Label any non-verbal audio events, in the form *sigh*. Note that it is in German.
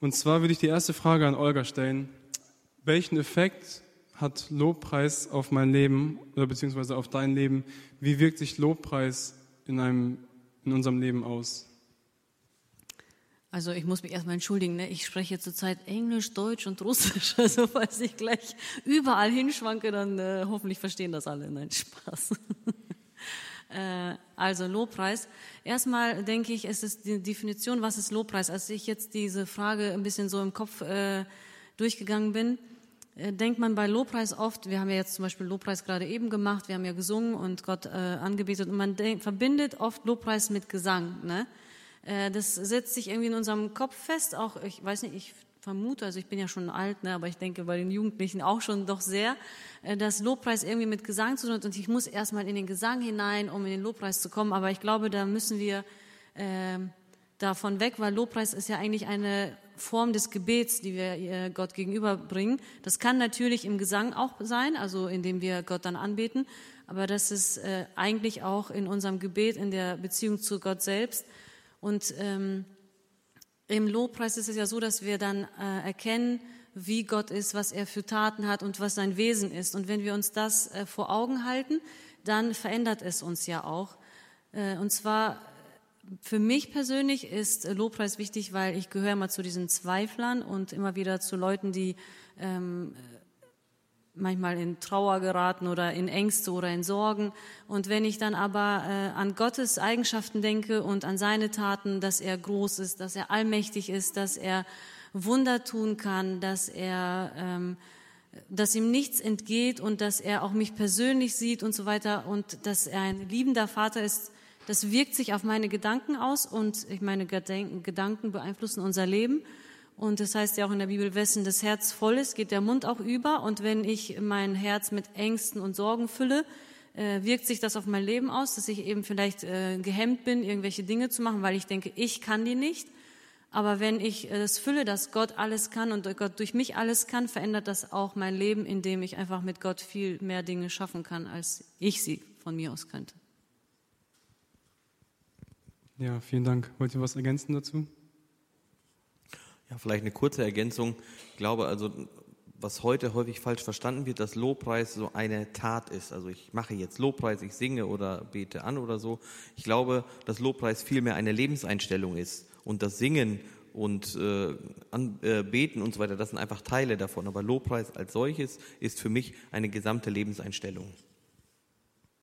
Und zwar würde ich die erste Frage an Olga stellen. Welchen Effekt hat Lobpreis auf mein Leben oder beziehungsweise auf dein Leben? Wie wirkt sich Lobpreis in, einem, in unserem Leben aus? Also ich muss mich erstmal entschuldigen, ne? ich spreche zurzeit Englisch, Deutsch und Russisch. *laughs* Also falls ich gleich überall hinschwanke, dann äh, hoffentlich verstehen das alle. Nein, Spaß. *laughs* äh, also Lobpreis. Erstmal denke ich, es ist die Definition, was ist Lobpreis. Als ich jetzt diese Frage ein bisschen so im Kopf äh, durchgegangen bin, äh, denkt man bei Lobpreis oft, wir haben ja jetzt zum Beispiel Lobpreis gerade eben gemacht, wir haben ja gesungen und Gott angebetet und man denk, verbindet oft Lobpreis mit Gesang. Ne? Das setzt sich irgendwie in unserem Kopf fest, auch, ich weiß nicht, ich vermute, also ich bin ja schon alt, ne, aber ich denke bei den Jugendlichen auch schon doch sehr, äh, dass Lobpreis irgendwie mit Gesang zu tun hat. Und ich muss erstmal in den Gesang hinein, um in den Lobpreis zu kommen, aber ich glaube, da müssen wir äh, davon weg, weil Lobpreis ist ja eigentlich eine Form des Gebets, die wir äh, Gott gegenüberbringen. Das kann natürlich im Gesang auch sein, also indem wir Gott dann anbeten, aber das ist äh, eigentlich auch in unserem Gebet, in der Beziehung zu Gott selbst. Und ähm, im Lobpreis ist es ja so, dass wir dann äh, erkennen, wie Gott ist, was er für Taten hat und was sein Wesen ist. Und wenn wir uns das äh, vor Augen halten, dann verändert es uns ja auch. Äh, und zwar für mich persönlich ist Lobpreis wichtig, weil ich gehöre immer zu diesen Zweiflern und immer wieder zu Leuten, die ähm, manchmal in Trauer geraten oder in Ängste oder in Sorgen. Und wenn ich dann aber äh, an Gottes Eigenschaften denke und an seine Taten, dass er groß ist, dass er allmächtig ist, dass er Wunder tun kann, dass er, ähm, dass ihm nichts entgeht und dass er auch mich persönlich sieht und so weiter und dass er ein liebender Vater ist, das wirkt sich auf meine Gedanken aus und ich meine Gedanken beeinflussen unser Leben. Und das heißt ja auch in der Bibel, wessen das Herz voll ist, geht der Mund auch über. Und wenn ich mein Herz mit Ängsten und Sorgen fülle, äh, wirkt sich das auf mein Leben aus, dass ich eben vielleicht äh, gehemmt bin, irgendwelche Dinge zu machen, weil ich denke, ich kann die nicht. Aber wenn ich äh, das fülle, dass Gott alles kann und Gott durch mich alles kann, verändert das auch mein Leben, indem ich einfach mit Gott viel mehr Dinge schaffen kann, als ich sie von mir aus könnte. Ja, vielen Dank. Wollt ihr was ergänzen dazu? Vielleicht eine kurze Ergänzung. Ich glaube also, was heute häufig falsch verstanden wird, dass Lobpreis so eine Tat ist. Also ich mache jetzt Lobpreis, ich singe oder bete an oder so. Ich glaube, dass Lobpreis vielmehr eine Lebenseinstellung ist. Und das Singen und äh, an, äh, Beten und so weiter, das sind einfach Teile davon. Aber Lobpreis als solches ist für mich eine gesamte Lebenseinstellung.